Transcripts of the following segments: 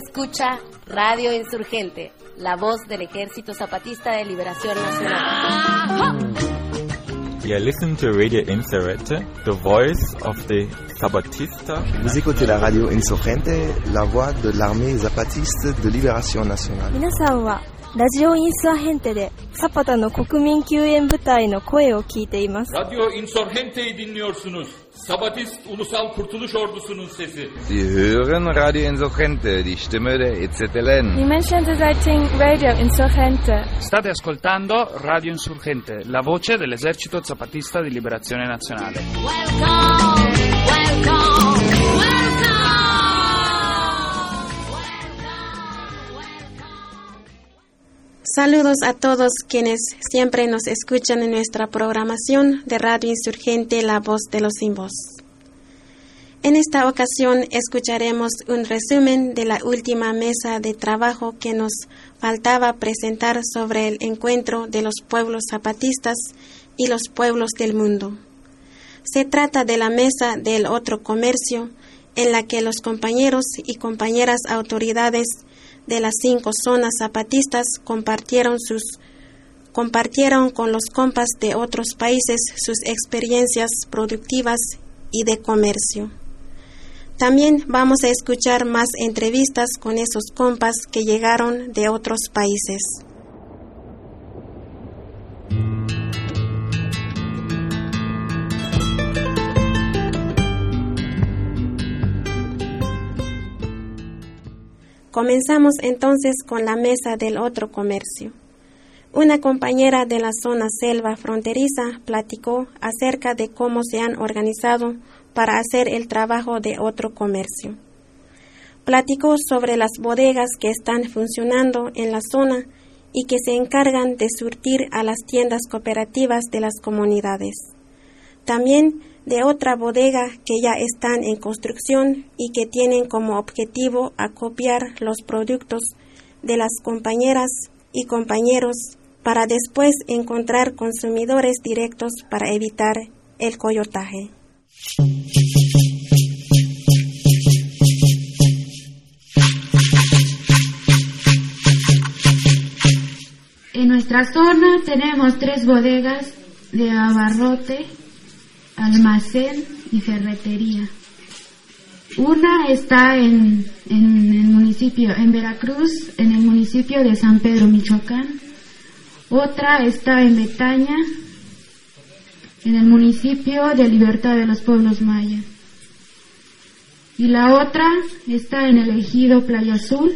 Listo. Usted escucha Radio Insurgente, la voz del Ejército Zapatista de Liberación Nacional. You listen to Radio Insurgente, the voice of the Zapatista. Vous écoutez la radio Insurgente, la voix de l'armée zapatiste de libération nationale. 皆さんはラジオインスアヘンテでサパタの国民救援部隊の声を聞いています。 Radyo Insurgente'yi dinliyorsunuz. Sabatist Ulusal Kurtuluş Ordusu'nun sesi. Sie hören Radio Insurgente, die Stimme der EZLN. Die Menschen Zeitung Radio Insurgente. State ascoltando Radio Insurgente, la voce dell'esercito zapatista di liberazione nazionale. Saludos a todos quienes siempre nos escuchan en nuestra programación de Radio Insurgente La Voz de los Sin Voz. En esta ocasión escucharemos un resumen de la última mesa de trabajo que nos faltaba presentar sobre el encuentro de los pueblos zapatistas y los pueblos del mundo. Se trata de la mesa del otro comercio en la que los compañeros y compañeras autoridades de las cinco zonas zapatistas compartieron sus compartieron con los compas de otros países sus experiencias productivas y de comercio. También vamos a escuchar más entrevistas con esos compas que llegaron de otros países. Comenzamos entonces con la mesa del otro comercio. Una compañera de la zona selva fronteriza platicó acerca de cómo se han organizado para hacer el trabajo de otro comercio. Platicó sobre las bodegas que están funcionando en la zona y que se encargan de surtir a las tiendas cooperativas de las comunidades. También de otra bodega que ya están en construcción y que tienen como objetivo acopiar los productos de las compañeras y compañeros para después encontrar consumidores directos para evitar el coyotaje. En nuestra zona tenemos tres bodegas de abarrote, almacén y ferretería. Una está en, en, el municipio, en Veracruz, en el municipio de San Pedro, Michoacán. Otra está en Betaña, en el municipio de Libertad de los Pueblos Mayas. Y la otra está en el ejido Playa Azul,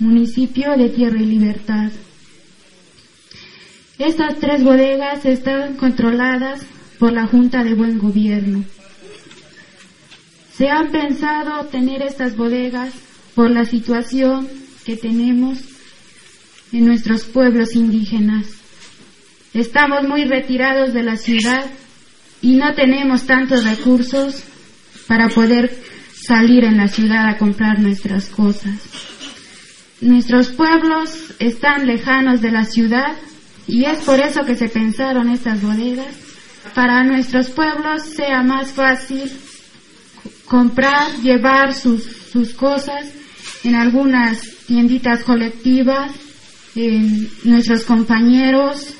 municipio de Tierra y Libertad. Estas tres bodegas están controladas por la Junta de Buen Gobierno. Se han pensado tener estas bodegas por la situación que tenemos en nuestros pueblos indígenas. Estamos muy retirados de la ciudad y no tenemos tantos recursos para poder salir en la ciudad a comprar nuestras cosas. Nuestros pueblos están lejanos de la ciudad y es por eso que se pensaron estas bodegas. Para nuestros pueblos sea más fácil comprar, llevar sus, sus cosas en algunas tienditas colectivas, en nuestros compañeros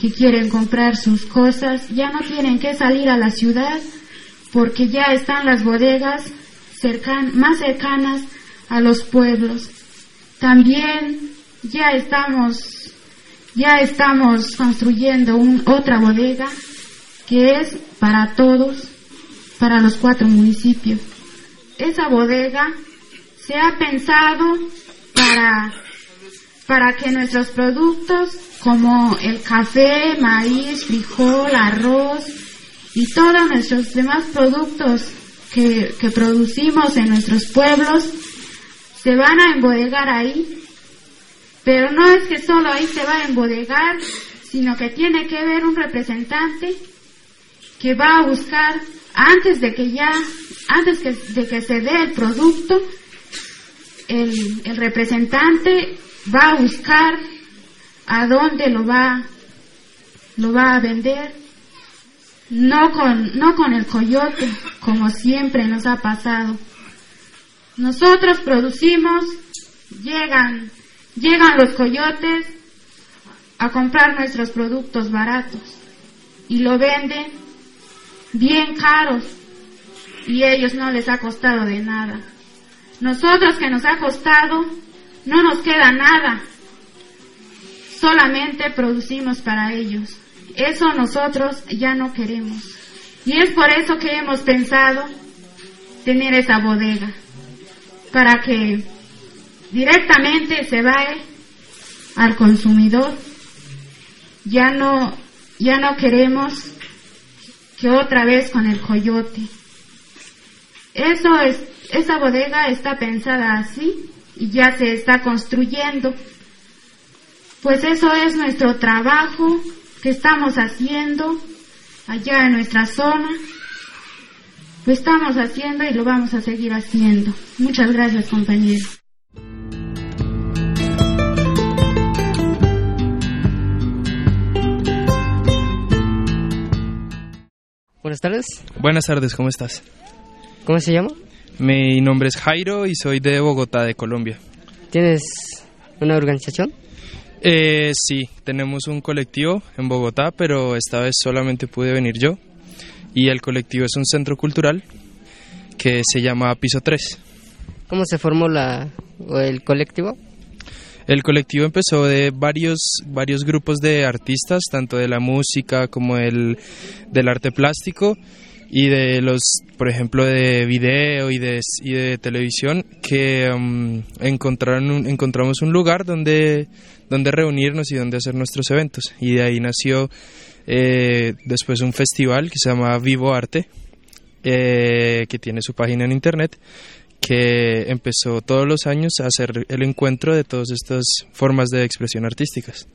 que quieren comprar sus cosas ya no tienen que salir a la ciudad porque ya están las bodegas cercan, más cercanas a los pueblos. También ya estamos, ya estamos construyendo un, otra bodega que es para todos, para los cuatro municipios. Esa bodega se ha pensado para, para que nuestros productos como el café, maíz, frijol, arroz y todos nuestros demás productos que, que producimos en nuestros pueblos se van a embodegar ahí. Pero no es que solo ahí se va a embodegar, sino que tiene que haber un representante que va a buscar antes de que ya, antes que, de que se dé el producto, el, el representante va a buscar a dónde lo va, lo va a vender, no con, no con el coyote, como siempre nos ha pasado. Nosotros producimos, llegan, llegan los coyotes a comprar nuestros productos baratos y lo venden bien caros y ellos no les ha costado de nada. Nosotros que nos ha costado, no nos queda nada, solamente producimos para ellos. Eso nosotros ya no queremos. Y es por eso que hemos pensado tener esa bodega, para que directamente se vaya al consumidor. Ya no, ya no queremos que otra vez con el coyote. Eso es, esa bodega está pensada así y ya se está construyendo. Pues eso es nuestro trabajo que estamos haciendo allá en nuestra zona. Lo estamos haciendo y lo vamos a seguir haciendo. Muchas gracias, compañero. Buenas tardes. Buenas tardes, ¿cómo estás? ¿Cómo se llama? Mi nombre es Jairo y soy de Bogotá, de Colombia. ¿Tienes una organización? Eh, sí, tenemos un colectivo en Bogotá, pero esta vez solamente pude venir yo. Y el colectivo es un centro cultural que se llama Piso 3. ¿Cómo se formó la, el colectivo? El colectivo empezó de varios, varios grupos de artistas, tanto de la música como el, del arte plástico y de los, por ejemplo, de video y de, y de televisión, que um, encontraron un, encontramos un lugar donde, donde reunirnos y donde hacer nuestros eventos. Y de ahí nació eh, después un festival que se llama Vivo Arte, eh, que tiene su página en internet, que empezó todos los años a hacer el encuentro de todas estas formas de expresión artísticas.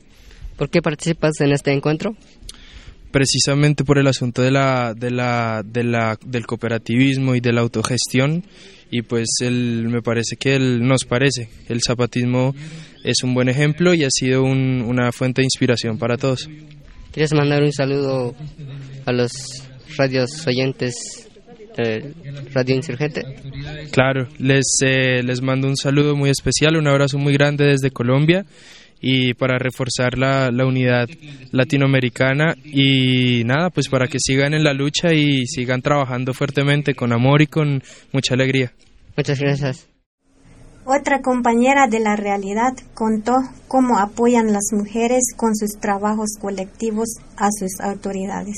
¿Por qué participas en este encuentro? Precisamente por el asunto de la, de la, de la, del cooperativismo y de la autogestión y pues el, me parece que el, nos parece el zapatismo es un buen ejemplo y ha sido un, una fuente de inspiración para todos. ¿Quieres mandar un saludo a los radios oyentes de Radio Insurgente? Claro, les, eh, les mando un saludo muy especial, un abrazo muy grande desde Colombia y para reforzar la, la, unidad latinoamericana y nada, pues para que sigan en la lucha y sigan trabajando fuertemente con amor y con mucha alegría. Muchas gracias. Otra compañera de la realidad contó cómo apoyan las mujeres con sus trabajos colectivos a sus autoridades.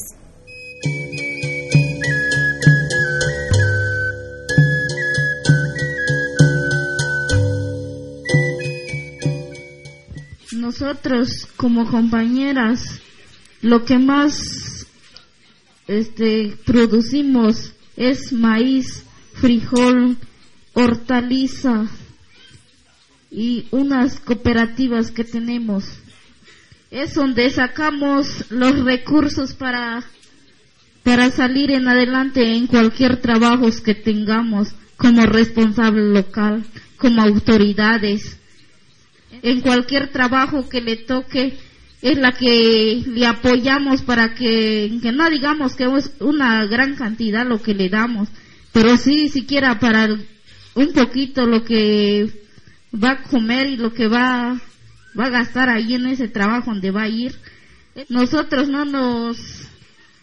Nosotros como compañeras lo que más este producimos es maíz, frijol, hortaliza y unas cooperativas que tenemos. Es donde sacamos los recursos para para salir en adelante en cualquier trabajo que tengamos como responsable local, como autoridades en cualquier trabajo que le toque es la que le apoyamos para que, que no digamos que es una gran cantidad lo que le damos, pero sí siquiera para un poquito lo que va a comer y lo que va, va a gastar ahí en ese trabajo donde va a ir. Nosotros no nos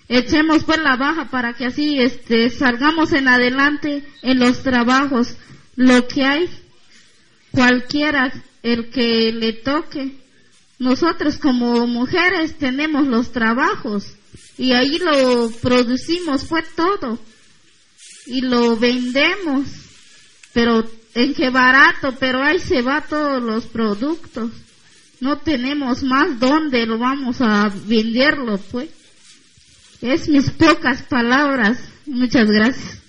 echemos por la baja para que así este salgamos en adelante en los trabajos lo que hay cualquiera el que le toque. Nosotros como mujeres tenemos los trabajos y ahí lo producimos, fue todo. Y lo vendemos, pero en qué barato, pero ahí se va todos los productos. No tenemos más dónde lo vamos a venderlo, pues. Es mis pocas palabras. Muchas gracias.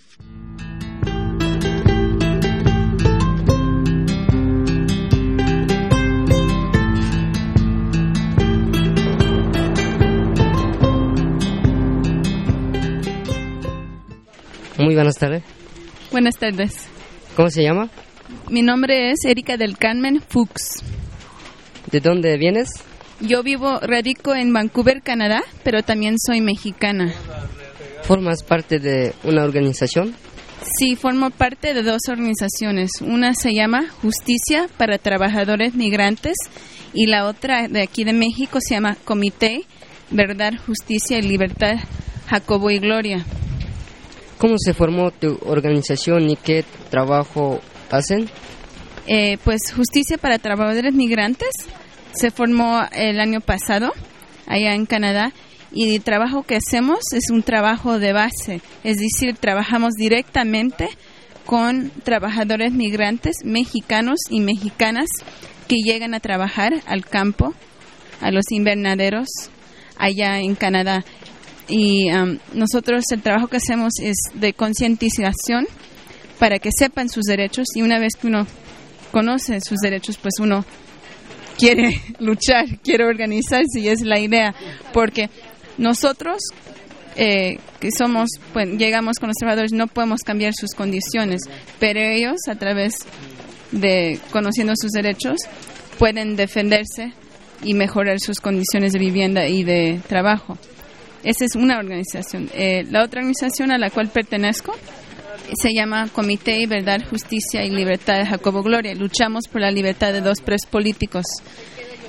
Muy buenas tardes. Buenas tardes. ¿Cómo se llama? Mi nombre es Erika del Carmen Fuchs. ¿De dónde vienes? Yo vivo, radico en Vancouver, Canadá, pero también soy mexicana. ¿Formas parte de una organización? Sí, formo parte de dos organizaciones. Una se llama Justicia para Trabajadores Migrantes y la otra de aquí de México se llama Comité Verdad, Justicia y Libertad Jacobo y Gloria. ¿Cómo se formó tu organización y qué trabajo hacen? Eh, pues Justicia para Trabajadores Migrantes se formó el año pasado allá en Canadá y el trabajo que hacemos es un trabajo de base, es decir, trabajamos directamente con trabajadores migrantes mexicanos y mexicanas que llegan a trabajar al campo, a los invernaderos allá en Canadá. Y um, nosotros el trabajo que hacemos es de concientización para que sepan sus derechos y una vez que uno conoce sus derechos, pues uno quiere luchar, quiere organizarse y es la idea, porque nosotros eh, que somos, pues, llegamos con los no podemos cambiar sus condiciones, pero ellos a través de conociendo sus derechos pueden defenderse y mejorar sus condiciones de vivienda y de trabajo. Esa es una organización. Eh, la otra organización a la cual pertenezco se llama Comité de Verdad, Justicia y Libertad de Jacobo Gloria. Luchamos por la libertad de dos presos políticos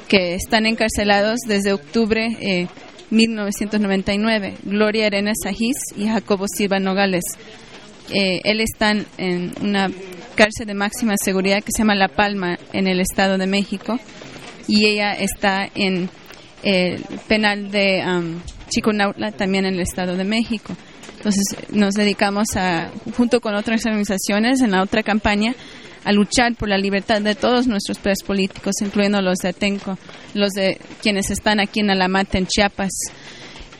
que están encarcelados desde octubre eh, 1999, Gloria Arena Sajís y Jacobo Silva Nogales. Eh, él está en una cárcel de máxima seguridad que se llama La Palma en el Estado de México y ella está en el penal de Chiconautla también en el Estado de México. Entonces nos dedicamos a, junto con otras organizaciones en la otra campaña, a luchar por la libertad de todos nuestros presos políticos, incluyendo los de Atenco, los de quienes están aquí en Alamata, en Chiapas,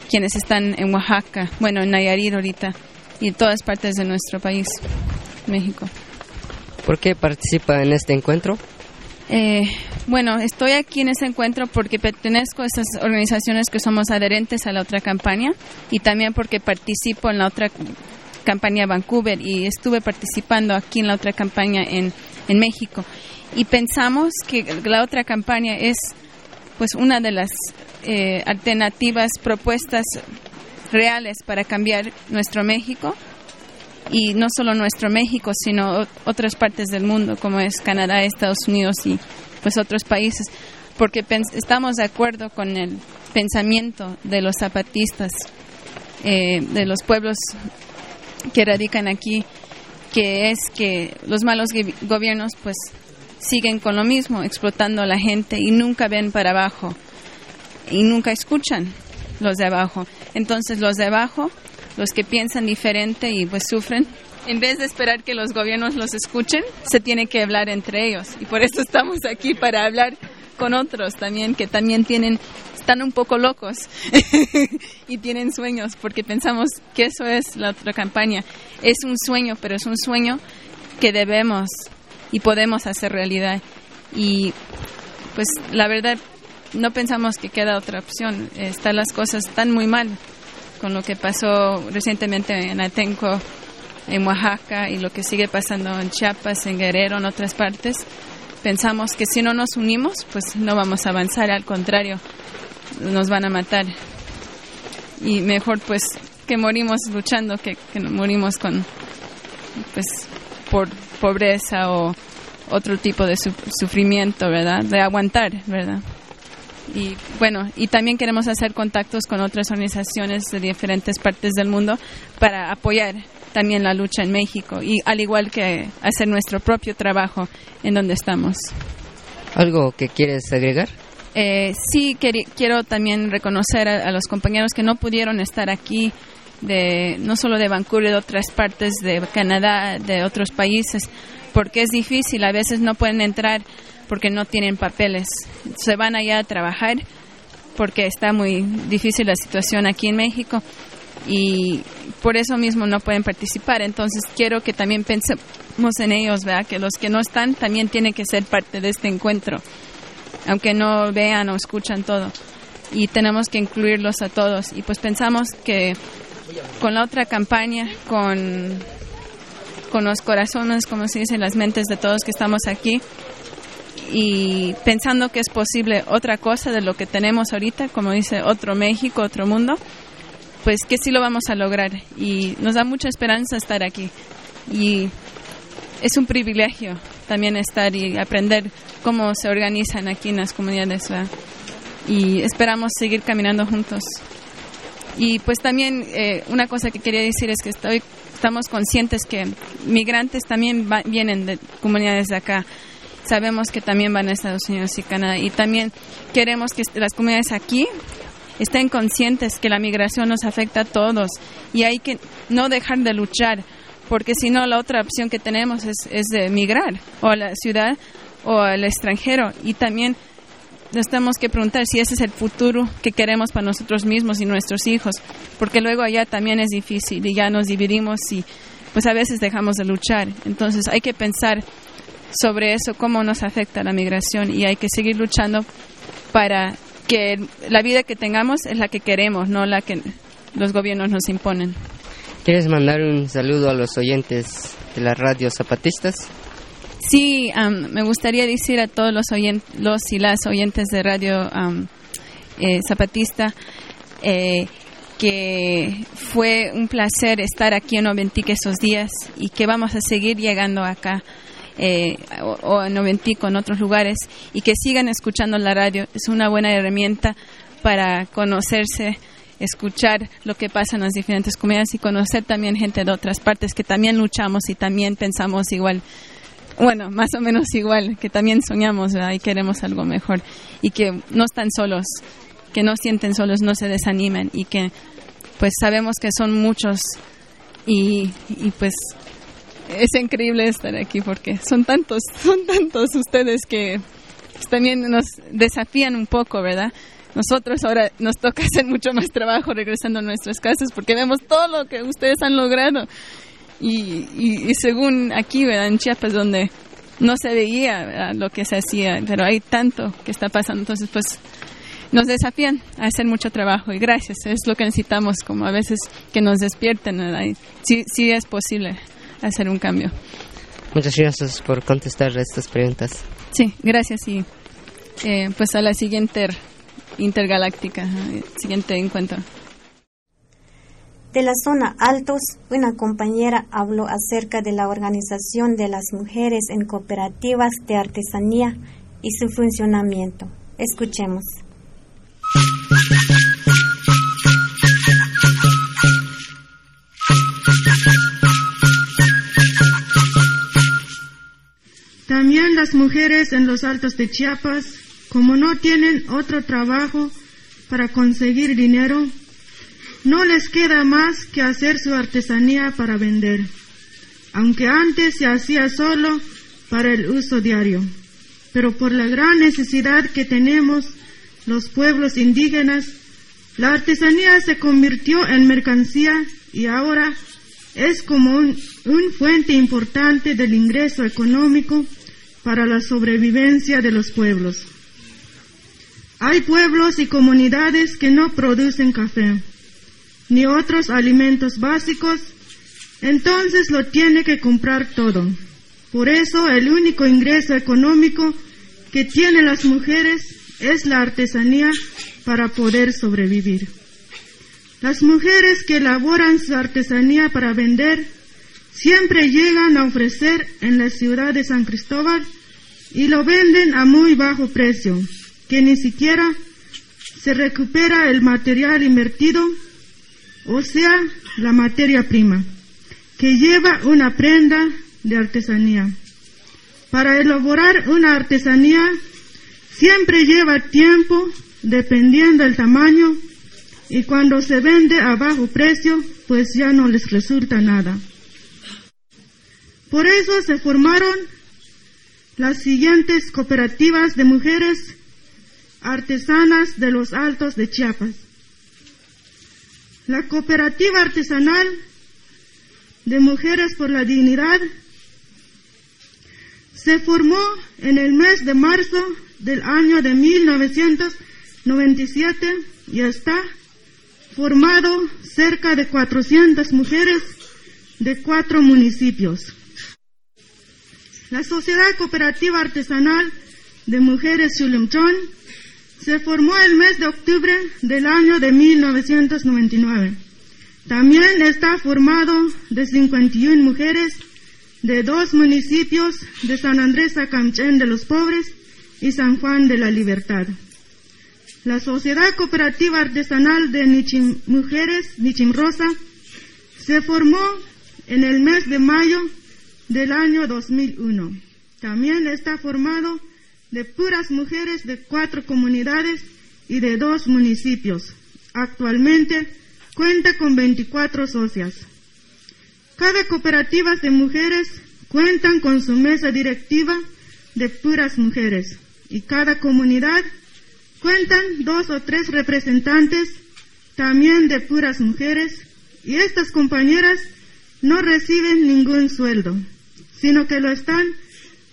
quienes están en Oaxaca, bueno, en Nayarit ahorita, y en todas partes de nuestro país, México. ¿Por qué participa en este encuentro? Eh, bueno, estoy aquí en este encuentro porque pertenezco a estas organizaciones que somos adherentes a la otra campaña y también porque participo en la otra campaña Vancouver y estuve participando aquí en la otra campaña en, en México. Y pensamos que la otra campaña es pues una de las eh, alternativas propuestas reales para cambiar nuestro México y no solo nuestro México, sino otras partes del mundo, como es Canadá, Estados Unidos y pues otros países, porque estamos de acuerdo con el pensamiento de los zapatistas, eh, de los pueblos que radican aquí, que es que los malos gobiernos pues siguen con lo mismo, explotando a la gente y nunca ven para abajo y nunca escuchan los de abajo. Entonces los de abajo, los que piensan diferente y pues sufren, en vez de esperar que los gobiernos los escuchen, se tiene que hablar entre ellos. Y por eso estamos aquí para hablar con otros también que también tienen están un poco locos y tienen sueños porque pensamos que eso es la otra campaña. Es un sueño, pero es un sueño que debemos y podemos hacer realidad. Y pues la verdad no pensamos que queda otra opción. Están las cosas tan muy mal con lo que pasó recientemente en Atenco, en Oaxaca y lo que sigue pasando en Chiapas, en Guerrero, en otras partes. Pensamos que si no nos unimos, pues no vamos a avanzar, al contrario, nos van a matar. Y mejor pues que morimos luchando que, que morimos con pues por pobreza o otro tipo de sufrimiento, ¿verdad? De aguantar, ¿verdad? Y bueno, y también queremos hacer contactos con otras organizaciones de diferentes partes del mundo para apoyar también la lucha en México y al igual que hacer nuestro propio trabajo en donde estamos. ¿Algo que quieres agregar? Eh, sí, quiero también reconocer a, los compañeros que no pudieron estar aquí, de, no solo de Vancouver, de otras partes de Canadá, de otros países, porque es difícil, a veces no pueden entrar porque no tienen papeles. Se van allá a trabajar porque está muy difícil la situación aquí en México y por eso mismo no pueden participar. Entonces quiero que también pensemos en ellos, ¿verdad? que los que no están también tienen que ser parte de este encuentro aunque no vean o escuchan todo. Y tenemos que incluirlos a todos. Y pues pensamos que con la otra campaña, con, con los corazones, como se dice, las mentes de todos que estamos aquí, y pensando que es posible otra cosa de lo que tenemos ahorita, como dice otro México, otro mundo, pues que sí lo vamos a lograr. Y nos da mucha esperanza estar aquí. y es un privilegio también estar y aprender cómo se organizan aquí en las comunidades y esperamos seguir caminando juntos. Y pues también eh, una cosa que quería decir es que estoy, estamos conscientes que migrantes también vienen de comunidades de acá. Sabemos que también van a Estados Unidos y Canadá y también queremos que las comunidades aquí estén conscientes que la migración nos afecta a todos y hay que no dejar de luchar porque si no la otra opción que tenemos es, es de migrar o a la ciudad o al extranjero y también nos tenemos que preguntar si ese es el futuro que queremos para nosotros mismos y nuestros hijos, porque luego allá también es difícil y ya nos dividimos y pues a veces dejamos de luchar. Entonces hay que pensar sobre eso, cómo nos afecta la migración y hay que seguir luchando para que la vida que tengamos es la que queremos, no la que los gobiernos nos imponen. ¿Quieres mandar un saludo a los oyentes de las radios zapatistas? Sí, me gustaría decir a todos los, los y las oyentes de Radio eh, Zapatista eh, que fue un placer estar aquí en Noventic esos días y que vamos a seguir llegando acá eh, o, en Noventic o en otros lugares y que sigan escuchando la radio. Es una buena herramienta para conocerse, escuchar lo que pasa en las diferentes comunidades y conocer también gente de otras partes que también luchamos y también pensamos igual bueno, más o menos igual, que también soñamos y queremos algo mejor y que no están solos, que no sienten solos, no se desanimen y que pues sabemos que son muchos y, y pues es increíble estar aquí porque son tantos, son tantos ustedes que también nos desafían un poco, ¿verdad? Nosotros ahora nos toca hacer mucho más trabajo regresando a nuestras casas porque vemos todo lo que ustedes han logrado. Y, y, según aquí, ¿verdad? en Chiapas, donde no se veía lo que se hacía, pero hay tanto que está pasando, entonces pues nos desafían a hacer mucho trabajo y gracias, es lo que necesitamos, como a veces que nos despierten, sí, sí es posible hacer un cambio. Muchas gracias por contestar estas preguntas. Sí, gracias y eh, pues a la siguiente intergaláctica, siguiente encuentro. De la zona Altos, una compañera habló acerca de la organización de las mujeres en cooperativas de artesanía y su funcionamiento. Escuchemos. Las mujeres en los altos de Chiapas, como no tienen otro trabajo para conseguir dinero, no les queda más que hacer su artesanía para vender, aunque antes se hacía solo para el uso diario. Pero por la gran necesidad que tenemos los pueblos indígenas, la artesanía se convirtió en mercancía y ahora es como un, fuente importante del ingreso económico para la sobrevivencia de los pueblos. Hay pueblos y comunidades que no producen café ni otros alimentos básicos, entonces lo tiene que comprar todo. Por eso el único ingreso económico que tienen las mujeres es la artesanía para poder sobrevivir. Las mujeres que elaboran su artesanía para vender siempre llegan a ofrecer en la ciudad de San Cristóbal y lo venden a muy bajo precio, que ni siquiera se recupera el material invertido o sea, la materia prima, que lleva una prenda de artesanía. Para elaborar una artesanía siempre lleva tiempo dependiendo del tamaño y cuando se vende a bajo precio pues ya no les resulta nada. Por eso se formaron las siguientes cooperativas de mujeres artesanas de los Altos de Chiapas. La cooperativa artesanal de Mujeres por la Dignidad se formó en el mes de marzo del año de 1997 y está formado cerca de 400 mujeres de cuatro municipios. La Sociedad Cooperativa Artesanal de Mujeres Chulimchón se formó el mes de octubre del año de 1999. También está formado de 51 mujeres de dos municipios de San Andrés Acamchén de los Pobres y San Juan de la Libertad. La Sociedad Cooperativa Artesanal de Nichim Mujeres, Nichim Rosa, se formó en el mes de mayo del año 2001. También está formado de puras mujeres de cuatro comunidades y de dos municipios. Actualmente cuenta con 24 socias. Cada cooperativa de mujeres cuentan con su mesa directiva de puras mujeres y cada comunidad cuentan dos o tres representantes también de puras mujeres y estas compañeras no reciben ningún sueldo, sino que lo están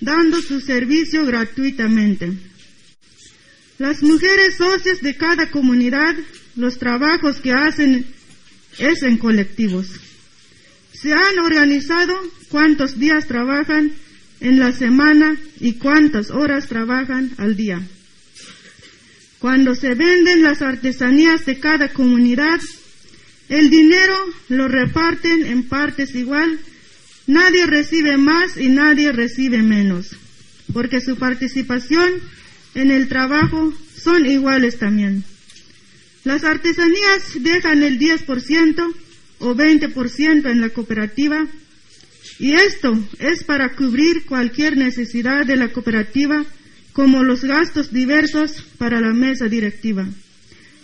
dando su servicio gratuitamente. Las mujeres socias de cada comunidad, los trabajos que hacen es en colectivos. Se han organizado cuántos días trabajan en la semana y cuántas horas trabajan al día. Cuando se venden las artesanías de cada comunidad, el dinero lo reparten en partes igual Nadie recibe más y nadie recibe menos, porque su participación en el trabajo son iguales también. Las artesanías dejan el 10% o 20% en la cooperativa y esto es para cubrir cualquier necesidad de la cooperativa como los gastos diversos para la mesa directiva,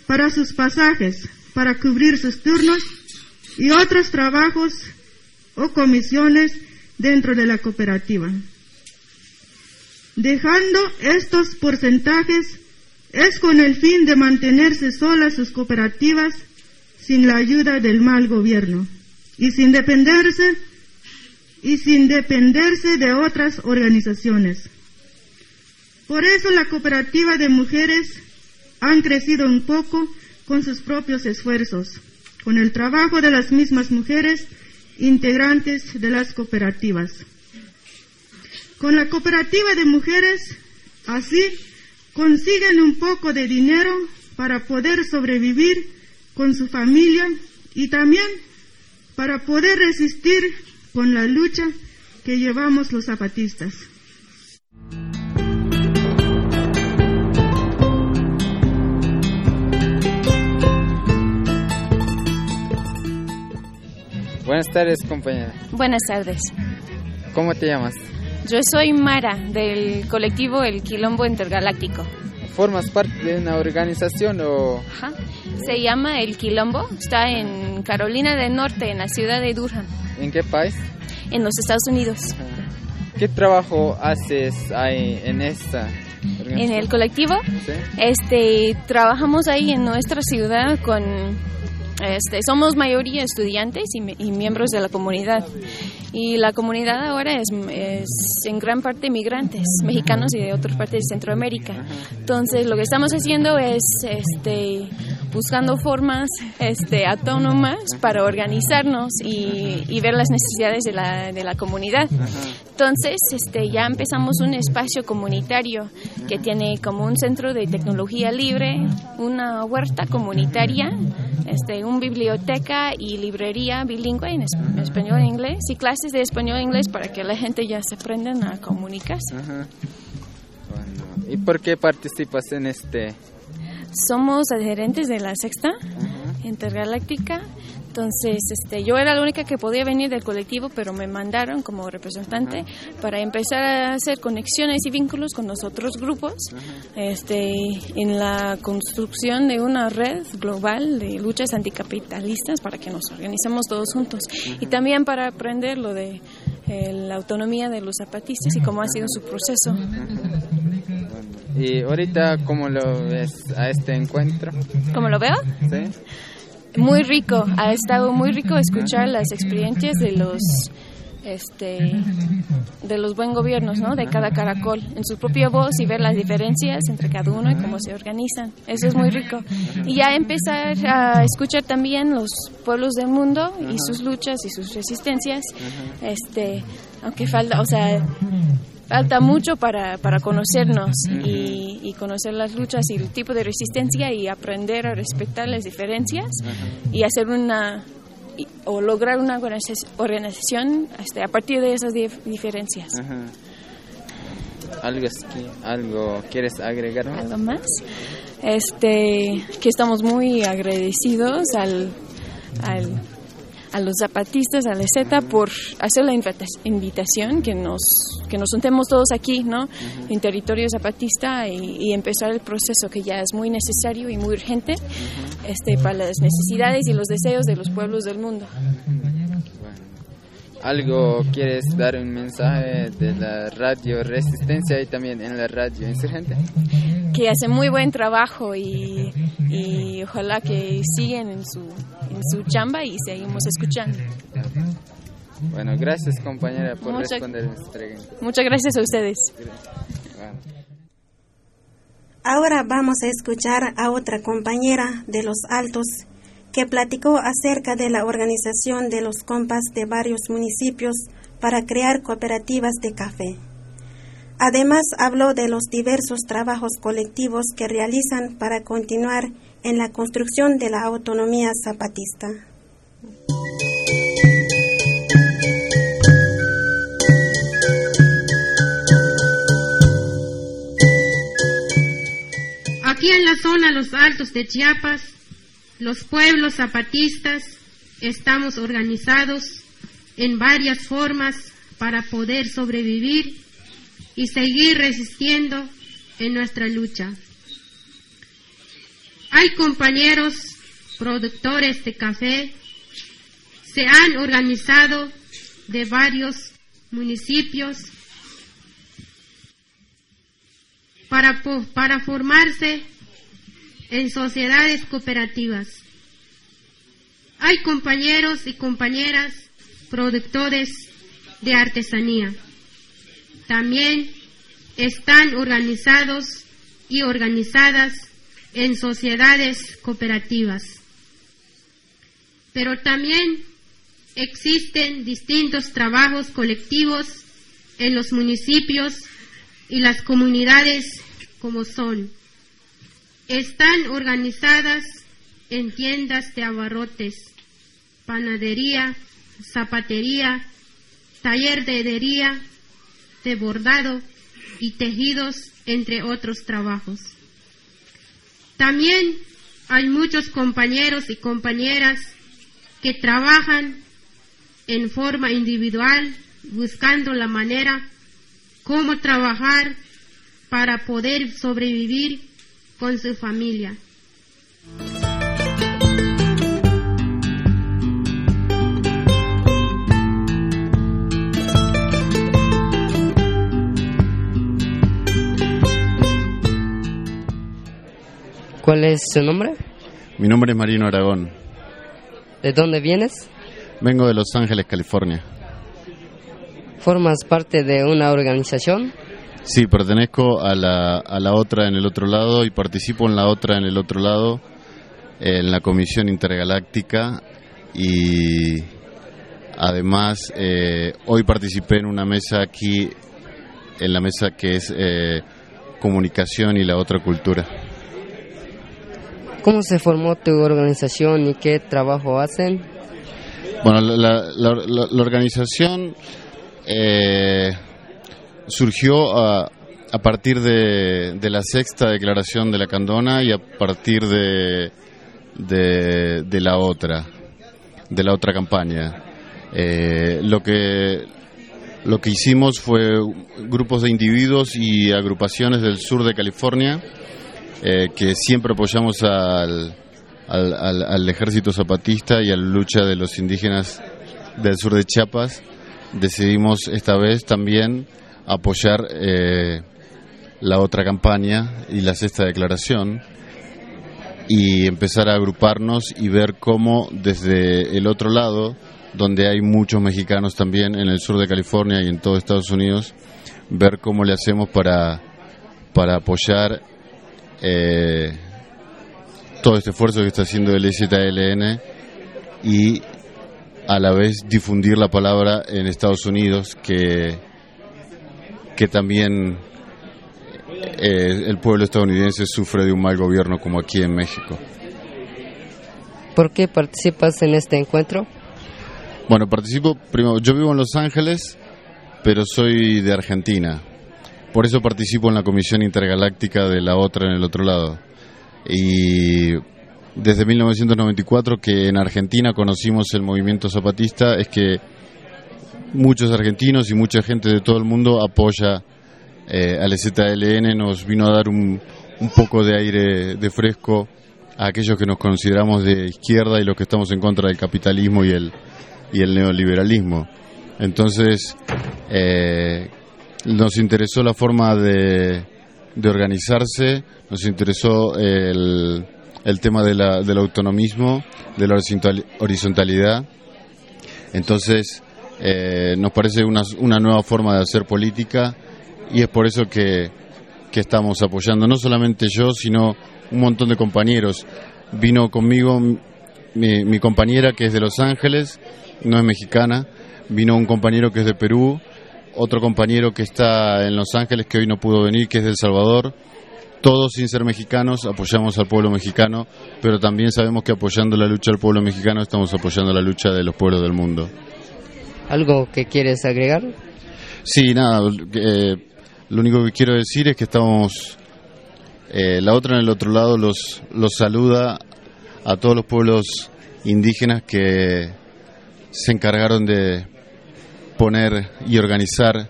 para sus pasajes, para cubrir sus turnos y otros trabajos o comisiones dentro de la cooperativa. Dejando estos porcentajes es con el fin de mantenerse solas sus cooperativas sin la ayuda del mal gobierno y sin dependerse y sin dependerse de otras organizaciones. Por eso la cooperativa de mujeres han crecido un poco con sus propios esfuerzos, con el trabajo de las mismas mujeres integrantes de las cooperativas. Con la cooperativa de mujeres, así consiguen un poco de dinero para poder sobrevivir con su familia y también para poder resistir con la lucha que llevamos los zapatistas. Buenas tardes, compañera. Buenas tardes. ¿Cómo te llamas? Yo soy Mara, del colectivo El Quilombo Intergaláctico. ¿Formas parte de una organización o...? Ajá. Se llama El Quilombo, está en Carolina del Norte, en la ciudad de Durham. ¿En qué país? En los Estados Unidos. ¿Qué trabajo haces ahí en esta en el colectivo. Este, trabajamos ahí en nuestra ciudad con este, somos mayoría estudiantes y, miembros de la comunidad. Y la comunidad ahora es, en gran parte migrantes, mexicanos y de otras partes de Centroamérica. Entonces, lo que estamos haciendo es este, buscando formas este, autónomas para organizarnos y, ver las necesidades de la, de la comunidad. Entonces, este, ya empezamos un espacio comunitario que tiene como un centro de tecnología libre, una huerta comunitaria, este, una biblioteca y librería bilingüe en español e inglés y clases de español e inglés para que la gente ya se aprendan a comunicarse. ¿Y por qué participas en este somos adherentes de la sexta intergaláctica. Entonces, este, yo era la única que podía venir del colectivo, pero me mandaron como representante para empezar a hacer conexiones y vínculos con los otros grupos este, en la construcción de una red global de luchas anticapitalistas para que nos organicemos todos juntos. Y también para aprender lo de eh, la autonomía de los zapatistas y cómo ha sido su proceso. ¿Y ahorita cómo lo ves a este encuentro? ¿Cómo lo veo? Sí. Muy rico, ha estado muy rico escuchar las experiencias de los este de los buen gobiernos, ¿no? De cada caracol en su propia voz y ver las diferencias entre cada uno y cómo se organizan. Eso es muy rico. Y ya empezar a escuchar también los pueblos del mundo y sus luchas y sus resistencias. Este, aunque falta, o sea, falta mucho para, para conocernos y, y, conocer las luchas y el tipo de resistencia y aprender a respetar las diferencias y hacer una y- o lograr una organiza- organización este, a partir de esas dif- diferencias. ¿Algo, ¿Algo quieres agregar? más? algo más. Este, que estamos muy agradecidos al, al- a los zapatistas, a la Z, por hacer la invita- invitación, que nos, que nos juntemos todos aquí, ¿no? En territorio zapatista y, y empezar el proceso que ya es muy necesario y muy urgente este, para las necesidades y los deseos de los pueblos del mundo. ¿Algo quieres dar un mensaje de la radio Resistencia y también en la radio Insurgente? que hace muy buen trabajo y, y ojalá que siguen en su, en su chamba y seguimos escuchando. Bueno, gracias compañera por Muchas- responder. Muchas gracias a ustedes. Ahora vamos a escuchar a otra compañera de Los Altos que platicó acerca de la organización de los compas de varios municipios para crear cooperativas de café. Además, habló de los diversos trabajos colectivos que realizan para continuar en la construcción de la autonomía zapatista. Aquí en la zona Los Altos de Chiapas, los pueblos zapatistas estamos organizados en varias formas para poder sobrevivir y seguir resistiendo en nuestra lucha. Hay compañeros productores de café, se han organizado de varios municipios para, para formarse en sociedades cooperativas. Hay compañeros y compañeras productores de artesanía. También están organizados y organizadas en sociedades cooperativas. Pero también existen distintos trabajos colectivos en los municipios y las comunidades como son. Están organizadas en tiendas de abarrotes, panadería, zapatería, taller de hedería, de bordado y tejidos, entre otros trabajos. También hay muchos compañeros y compañeras que trabajan en forma individual, buscando la manera cómo trabajar para poder sobrevivir con su familia. ¿Cuál es su nombre? Mi nombre es Marino Aragón. ¿De dónde vienes? Vengo de Los Ángeles, California. ¿Formas parte de una organización? Sí, pertenezco a la, a la otra en el otro lado y participo en la otra en el otro lado, en la Comisión Intergaláctica y además eh, hoy participé en una mesa aquí, en la mesa que es eh, comunicación y la otra cultura. ¿Cómo se formó tu organización y qué trabajo hacen? Bueno, la, la- la- la- organización eh, surgió a, a partir de, de la sexta declaración de la Candona y a partir de, de, de la otra, de la otra campaña. Eh, lo que lo que hicimos fue grupos de individuos y agrupaciones del sur de California eh, que siempre apoyamos al, al, al- al ejército zapatista y a la lucha de los indígenas del sur de Chiapas, decidimos esta vez también apoyar eh, la otra campaña y la sexta declaración y empezar a agruparnos y ver cómo desde el otro lado, donde hay muchos mexicanos también en el sur de California y en todo Estados Unidos, ver cómo le hacemos para, para apoyar eh, todo este esfuerzo que está haciendo el EZLN y a la vez difundir la palabra en Estados Unidos que, que también eh, el pueblo estadounidense sufre de un mal gobierno como aquí en México. ¿Por qué participas en este encuentro? Bueno, participo, primero, yo vivo en Los Ángeles, pero soy de Argentina. Por eso participo en la Comisión Intergaláctica de la otra en el otro lado. Y desde 1994 que en Argentina conocimos el movimiento zapatista es que muchos argentinos y mucha gente de todo el mundo apoya eh, al ZLN, nos vino a dar un, un poco de aire de fresco a aquellos que nos consideramos de izquierda y los que estamos en contra del capitalismo y el, y el neoliberalismo. Entonces, eh, nos interesó la forma de, de organizarse, nos interesó el, el tema de la, del autonomismo, de la horizontalidad. Entonces, eh, nos parece una, una nueva forma de hacer política y es por eso que, que estamos apoyando, no solamente yo, sino un montón de compañeros. Vino conmigo mi, mi compañera que es de Los Ángeles, no es mexicana, vino un compañero que es de Perú, otro compañero que está en Los Ángeles que hoy no pudo venir, que es de El Salvador. Todos sin ser mexicanos apoyamos al pueblo mexicano, pero también sabemos que apoyando la lucha del pueblo mexicano estamos apoyando la lucha de los pueblos del mundo. ¿Algo que quieres agregar? Sí, nada, eh, lo único que quiero decir es que estamos, eh, la otra en el otro lado los, los saluda a todos los pueblos indígenas que se encargaron de poner y organizar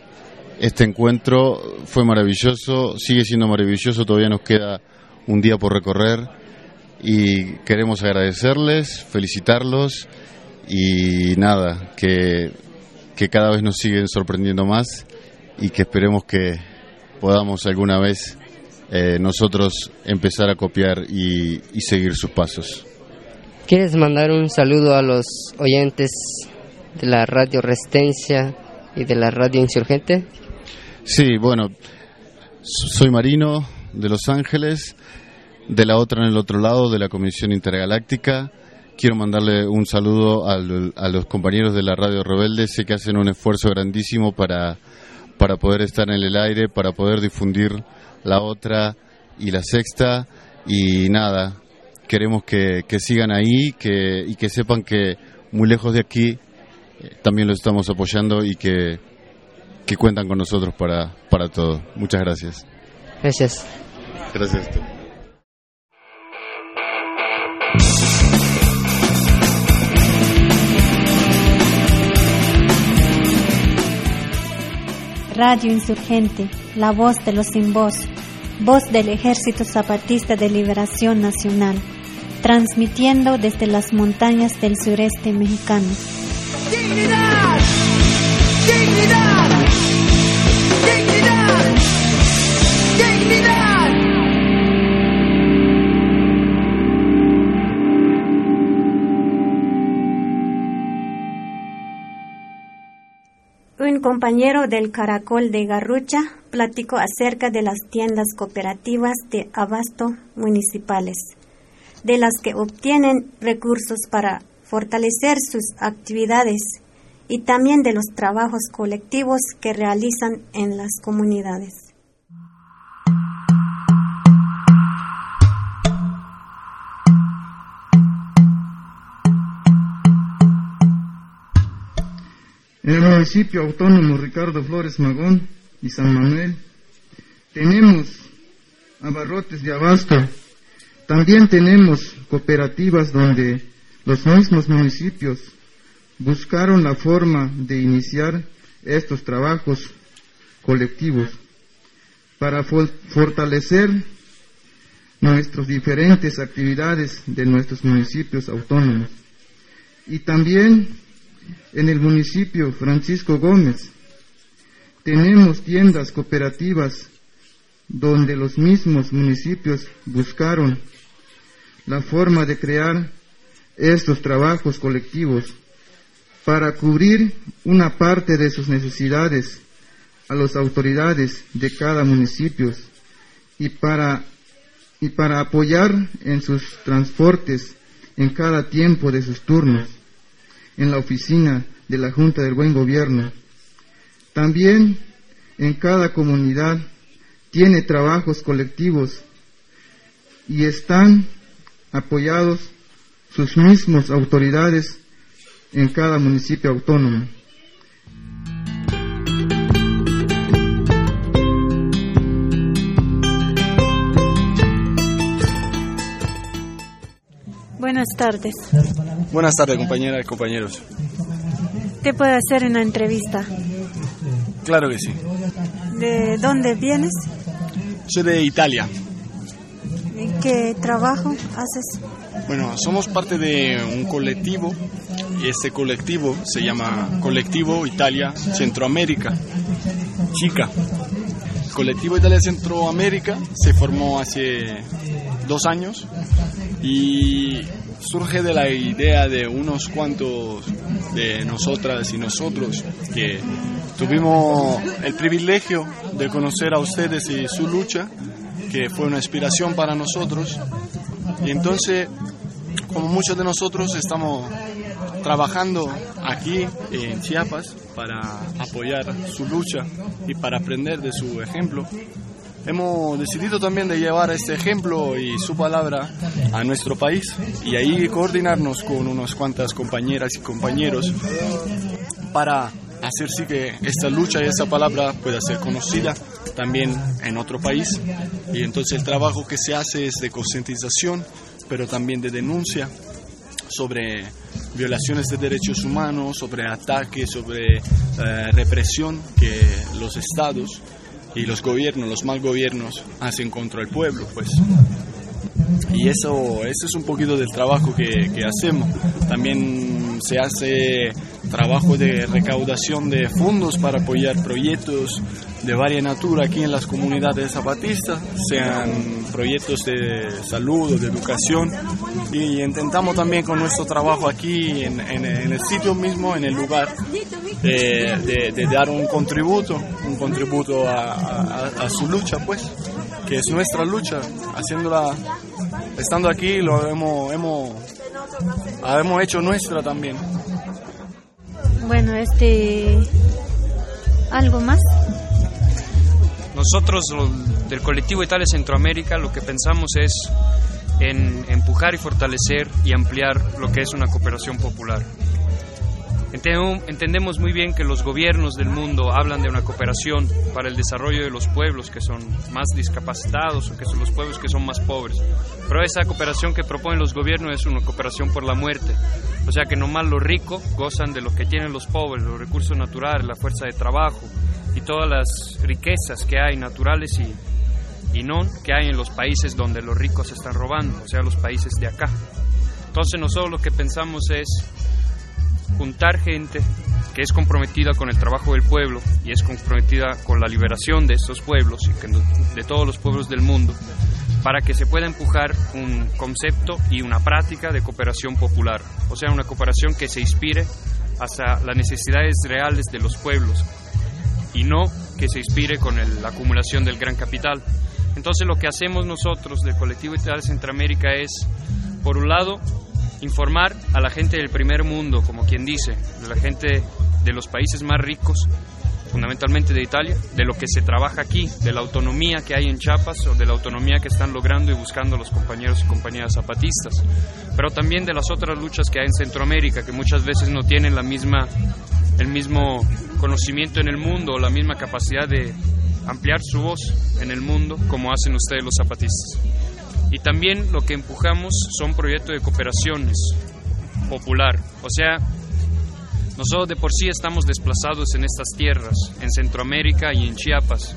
este encuentro. Fue maravilloso, sigue siendo maravilloso, todavía nos queda un día por recorrer y queremos agradecerles, felicitarlos y nada, que, que cada vez nos siguen sorprendiendo más y que esperemos que podamos alguna vez eh, nosotros empezar a copiar y, y seguir sus pasos. ¿Quieres mandar un saludo a los oyentes de la radio Resistencia y de la radio Insurgente? Sí, bueno, soy Marino de Los Ángeles, de la otra en el otro lado, de la Comisión Intergaláctica. Quiero mandarle un saludo al, a los compañeros de la Radio Rebelde. Sé que hacen un esfuerzo grandísimo para, para poder estar en el aire, para poder difundir la otra y la sexta. Y nada, queremos que, que sigan ahí que, y que sepan que muy lejos de aquí eh, también los estamos apoyando y que, que cuentan con nosotros para, para todo. Muchas gracias. Gracias. Gracias. Radio Insurgente, la voz de los sin voz, voz del Ejército Zapatista de Liberación Nacional, transmitiendo desde las montañas del sureste mexicano. ¡Dignidad! ¡Dignidad! Compañero del Caracol de Garrucha platicó acerca de las tiendas cooperativas de abasto municipales, de las que obtienen recursos para fortalecer sus actividades y también de los trabajos colectivos que realizan en las comunidades. En el municipio autónomo Ricardo Flores Magón y San Manuel tenemos abarrotes de abasto. También tenemos cooperativas donde los mismos municipios buscaron la forma de iniciar estos trabajos colectivos para fortalecer nuestras diferentes actividades de nuestros municipios autónomos. Y también en el municipio Francisco Gómez. Tenemos tiendas cooperativas donde los mismos municipios buscaron la forma de crear estos trabajos colectivos para cubrir una parte de sus necesidades a las autoridades de cada municipio y para, y para apoyar en sus transportes en cada tiempo de sus turnos en la oficina de la Junta del Buen Gobierno. También en cada comunidad tiene trabajos colectivos y están apoyados sus mismos autoridades en cada municipio autónomo. Buenas tardes. Buenas tardes, compañeras y compañeros. ¿Te puedo hacer una entrevista? Claro que sí. ¿De dónde vienes? Soy de Italia. ¿Y qué trabajo haces? Bueno, somos parte de un colectivo y este colectivo se llama Colectivo Italia Centroamérica, Chica. El colectivo Italia Centroamérica se formó hace dos años y surge de la idea de unos cuantos de nosotras y nosotros que tuvimos el privilegio de conocer a ustedes y su lucha, que fue una inspiración para nosotros. Y entonces, como muchos de nosotros estamos trabajando aquí en Chiapas para apoyar su lucha y para aprender de su ejemplo, hemos decidido también de llevar este ejemplo y su palabra a nuestro país y ahí coordinarnos con unas cuantas compañeras y compañeros para hacer sí que esta lucha y esta palabra pueda ser conocida también en otro país. Y entonces el trabajo que se hace es de concientización pero también de denuncia sobre violaciones de derechos humanos, sobre ataques, sobre eh, represión que los estados y los gobiernos, los mal gobiernos, hacen contra el pueblo, pues. Y eso, eso es un poquito del trabajo que, que hacemos. También se hace trabajo de recaudación de fondos para apoyar proyectos de varia natura aquí en las comunidades zapatistas, sean proyectos de salud o de educación. Y intentamos también con nuestro trabajo aquí en, en, en el sitio mismo, en el lugar, de, de, de dar un contributo, un contributo a, a, a, su lucha, pues, que es nuestra lucha, haciéndola, estando aquí, lo hemos, hemos, hemos hecho nuestra también. Bueno, este, algo más. Nosotros del colectivo Italia Centroamérica lo que pensamos es en empujar y fortalecer y ampliar lo que es una cooperación popular. Entendemos muy bien que los gobiernos del mundo hablan de una cooperación para el desarrollo de los pueblos que son más discapacitados o que son los pueblos que son más pobres. Pero esa cooperación que proponen los gobiernos es una cooperación por la muerte. O sea que nomás los ricos gozan de lo que tienen los pobres, los recursos naturales, la fuerza de trabajo y todas las riquezas que hay naturales y, y no que hay en los países donde los ricos están robando, o sea, los países de acá. Entonces nosotros lo que pensamos es juntar gente que es comprometida con el trabajo del pueblo y es comprometida con la liberación de estos pueblos y de todos los pueblos del mundo para que se pueda empujar un concepto y una práctica de cooperación popular, o sea, una cooperación que se inspire hacia las necesidades reales de los pueblos y no que se inspire con el, la acumulación del gran capital. Entonces lo que hacemos nosotros del colectivo Italia Centroamérica es, por un lado, informar a la gente del primer mundo, como quien dice, de la gente de los países más ricos, fundamentalmente de Italia, de lo que se trabaja aquí, de la autonomía que hay en Chiapas o de la autonomía que están logrando y buscando los compañeros y compañeras zapatistas, pero también de las otras luchas que hay en Centroamérica, que muchas veces no tienen la misma, el mismo conocimiento en el mundo o la misma capacidad de ampliar su voz en el mundo como hacen ustedes los zapatistas. Y también lo que empujamos son proyectos de cooperaciones popular. O sea, nosotros de por sí estamos desplazados en estas tierras, en Centroamérica y en Chiapas.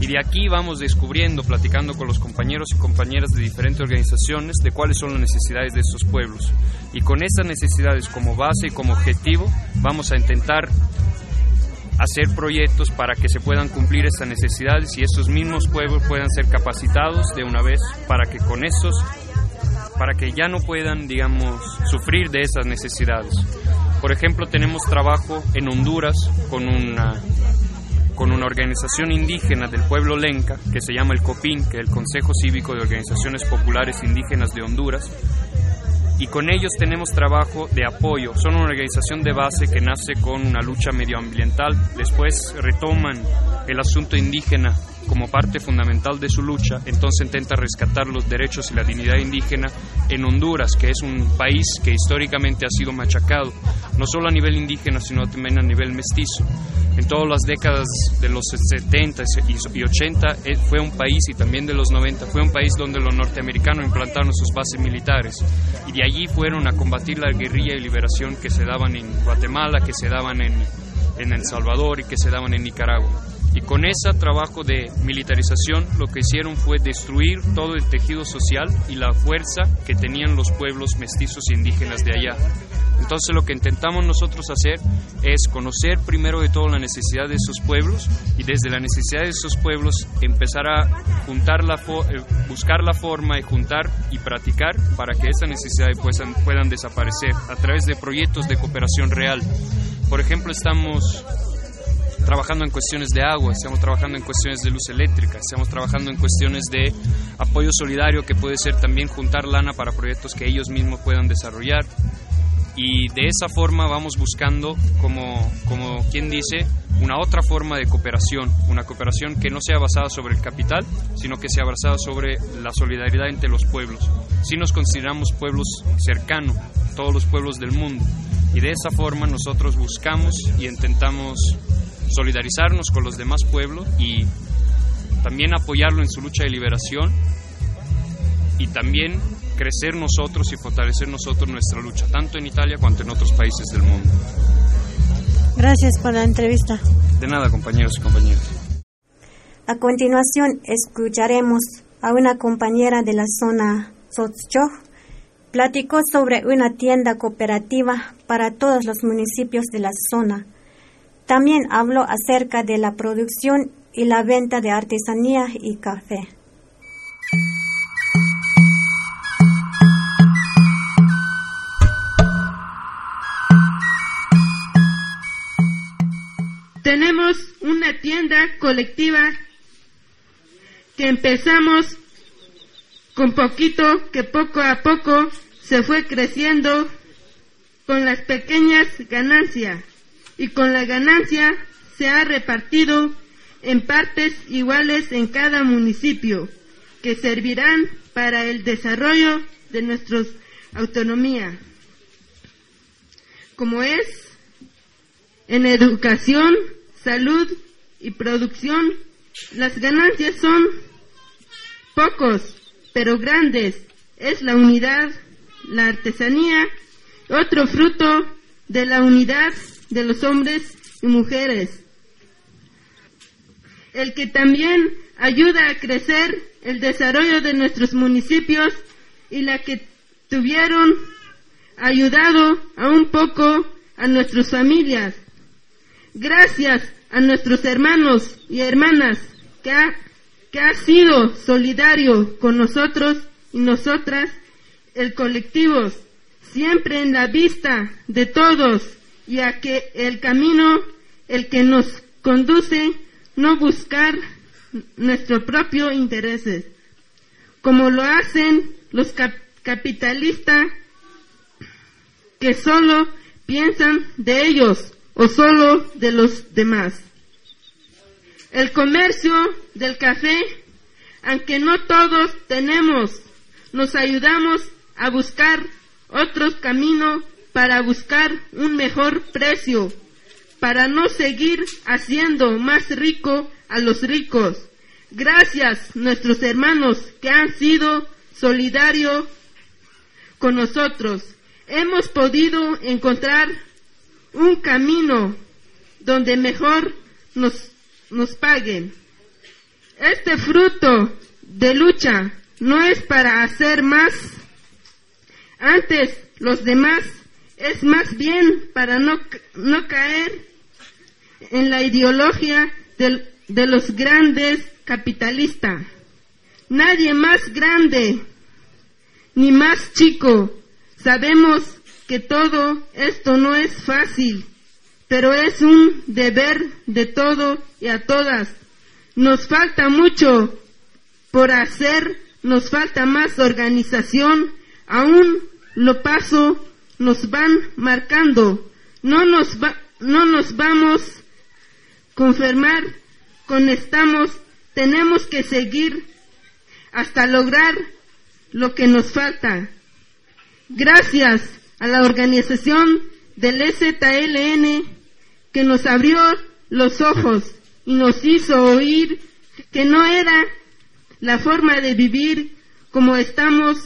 Y de aquí vamos descubriendo, platicando con los compañeros y compañeras de diferentes organizaciones, de cuáles son las necesidades de estos pueblos. Y con estas necesidades como base y como objetivo, vamos a intentar hacer proyectos para que se puedan cumplir estas necesidades y esos mismos pueblos puedan ser capacitados de una vez para que con esos, para que ya no puedan, digamos, sufrir de esas necesidades. Por ejemplo, tenemos trabajo en Honduras con una, con una organización indígena del pueblo lenca que se llama el COPIN, que es el Consejo Cívico de Organizaciones Populares Indígenas de Honduras, y con ellos tenemos trabajo de apoyo. Son una organización de base que nace con una lucha medioambiental, después retoman el asunto indígena como parte fundamental de su lucha, entonces intenta rescatar los derechos y la dignidad indígena en Honduras, que es un país que históricamente ha sido machacado, no solo a nivel indígena, sino también a nivel mestizo. En todas las décadas de los 70 y 80 eh, fue un país, y también de los 90, fue un país donde los norteamericanos implantaron sus bases militares y de allí fueron a combatir la guerrilla y liberación que se daban en Guatemala, que se daban en, en El Salvador y que se daban en Nicaragua. Y con ese trabajo de militarización lo que hicieron fue destruir todo el tejido social y la fuerza que tenían los pueblos mestizos e indígenas de allá. Entonces lo que intentamos nosotros hacer es conocer primero de todo la necesidad de esos pueblos y desde la necesidad de esos pueblos empezar a juntar la eh, buscar la forma de juntar y practicar para que estas necesidades puedan, puedan desaparecer a través de proyectos de cooperación real. Por ejemplo, estamos trabajando en cuestiones de agua, estamos trabajando en cuestiones de luz eléctrica, estamos trabajando en cuestiones de apoyo solidario que puede ser también juntar lana para proyectos que ellos mismos puedan desarrollar. Y de esa forma vamos buscando, como, como quien dice, una otra forma de cooperación, una cooperación que no sea basada sobre el capital, sino que sea basada sobre la solidaridad entre los pueblos. Si nos consideramos pueblos cercanos, todos los pueblos del mundo, y de esa forma nosotros buscamos y intentamos solidarizarnos con los demás pueblos y también apoyarlo en su lucha de liberación y también crecer nosotros y fortalecer nosotros nuestra lucha, tanto en Italia cuanto en otros países del mundo. Gracias por la entrevista. De nada, compañeros y compañeras. A continuación, escucharemos a una compañera de la zona Sotzcho. Platicó sobre una tienda cooperativa para todos los municipios de la zona también habló acerca de la producción y la venta de artesanía y café. Tenemos una tienda colectiva que empezamos con poquito, que poco a poco se fue creciendo con las pequeñas ganancias y con la ganancia se ha repartido en partes iguales en cada municipio, que servirán para el desarrollo de nuestra autonomía, como es en educación, salud y producción. Las ganancias son pocos, pero grandes. Es la unidad, la artesanía, otro fruto de la unidad de los hombres y mujeres. El que también ayuda a crecer el desarrollo de nuestros municipios y la que tuvieron ayudado a un poco a nuestras familias. Gracias a nuestros hermanos y hermanas que ha, que ha sido solidario con nosotros y nosotras, el colectivo, siempre en la vista de todos y a que el camino, el que nos conduce, no buscar nuestro propio intereses, como lo hacen los capitalistas que solo piensan de ellos o solo de los demás. El comercio del café, aunque no todos tenemos, nos ayudamos a buscar otros caminos para buscar un mejor precio, para no seguir haciendo más rico a los ricos. Gracias nuestros hermanos que han sido solidarios con nosotros. Hemos podido encontrar un camino donde mejor nos, nos paguen. Este fruto de lucha no es para hacer más. Antes los demás es más bien para no, no caer en la ideología de los grandes capitalistas. Nadie más grande ni más chico. Sabemos que todo esto no es fácil, pero es un deber de todo y a todas. Nos falta mucho por hacer, nos falta más organización, aún lo paso nos van marcando. No nos, va, no nos vamos a confirmar con estamos tenemos que seguir hasta lograr lo que nos falta. Gracias a la organización del STLN que nos abrió los ojos y nos hizo oír que no era la forma de vivir como estamos,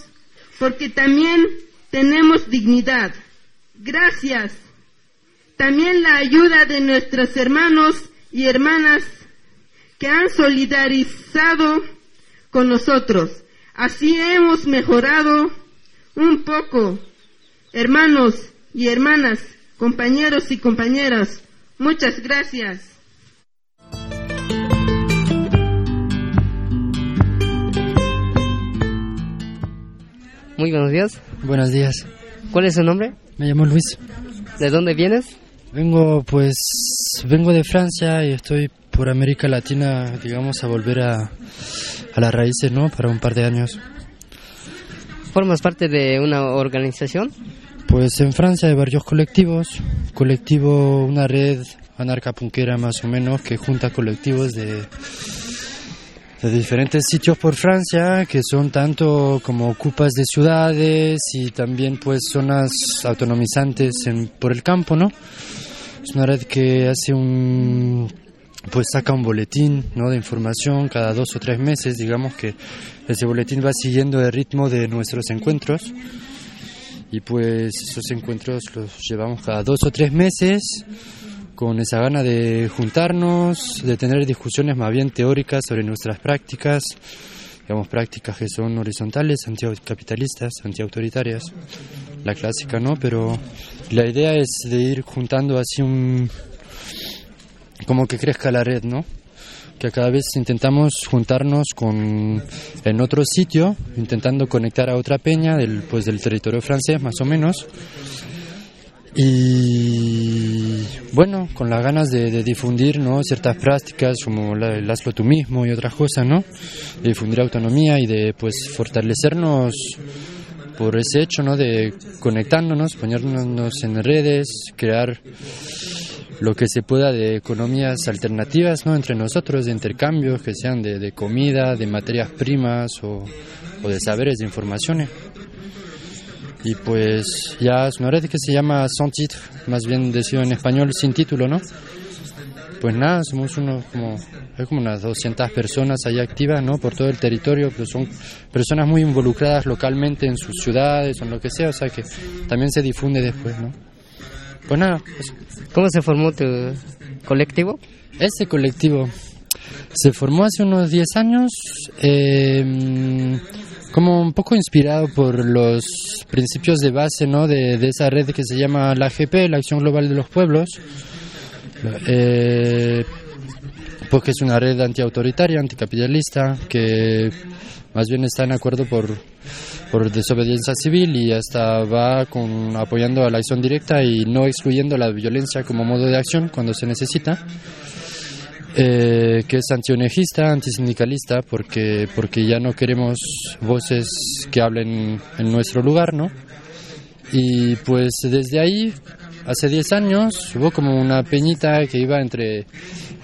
porque también tenemos dignidad. Gracias. También la ayuda de nuestros hermanos y hermanas que han solidarizado con nosotros. Así hemos mejorado un poco. Hermanos y hermanas, compañeros y compañeras, muchas gracias. Muy buenos días. Buenos días. ¿Cuál es su nombre? Me llamo Luis. ¿De dónde vienes? Vengo, pues, vengo de Francia y estoy por América Latina, digamos, a volver a, a las raíces, ¿no? Para un par de años. ¿Formas parte de una organización? Pues en Francia hay varios colectivos. Colectivo, una red anarcapunquera más o menos que junta colectivos de, de diferentes sitios por Francia que son tanto como ocupas de ciudades y también pues zonas autonomizantes por el campo, ¿no? Es una red que hace un pues saca un boletín ¿no? de información cada dos o tres meses, digamos que ese boletín va siguiendo el ritmo de nuestros encuentros y pues esos encuentros los llevamos cada dos o tres meses con esa gana de juntarnos, de tener discusiones más bien teóricas sobre nuestras prácticas, digamos prácticas que son horizontales, anticapitalistas, antiautoritarias, la clásica, ¿no? Pero la idea es de ir juntando así un como que crezca la red, ¿no? Que cada vez intentamos juntarnos con en otro sitio, intentando conectar a otra peña del pues del territorio francés más o menos. Y bueno, con las ganas de, difundir ¿no? ciertas prácticas como la, el mismo y otras cosas, ¿no? De difundir autonomía y de pues fortalecernos por ese hecho, ¿no? De conectándonos, ponernos en redes, crear lo que se pueda de economías alternativas ¿no? entre nosotros, de intercambios que sean de, de comida, de materias primas o, de saberes, de informaciones. Y pues ya es una red que se llama Sans Titre, más bien decido en español sin título, ¿no? Pues nada, somos unos como, hay como unas 200 personas ahí activas, ¿no? Por todo el territorio, pero son personas muy involucradas localmente en sus ciudades o en lo que sea, o sea que también se difunde después, ¿no? Pues nada. Pues. ¿Cómo se formó tu colectivo? Este colectivo se formó hace unos 10 años, eh, como un poco inspirado por los principios de base ¿no? de, de, esa red que se llama la AGP, la Acción Global de los Pueblos, eh, porque es una red antiautoritaria, anticapitalista, que más bien está en acuerdo por por desobediencia civil y hasta va con, apoyando a la acción directa y no excluyendo la violencia como modo de acción cuando se necesita. Eh, que es antionejista, antisindicalista, porque, porque ya no queremos voces que hablen en nuestro lugar, ¿no? Y pues desde ahí, hace 10 años, hubo como una peñita que iba entre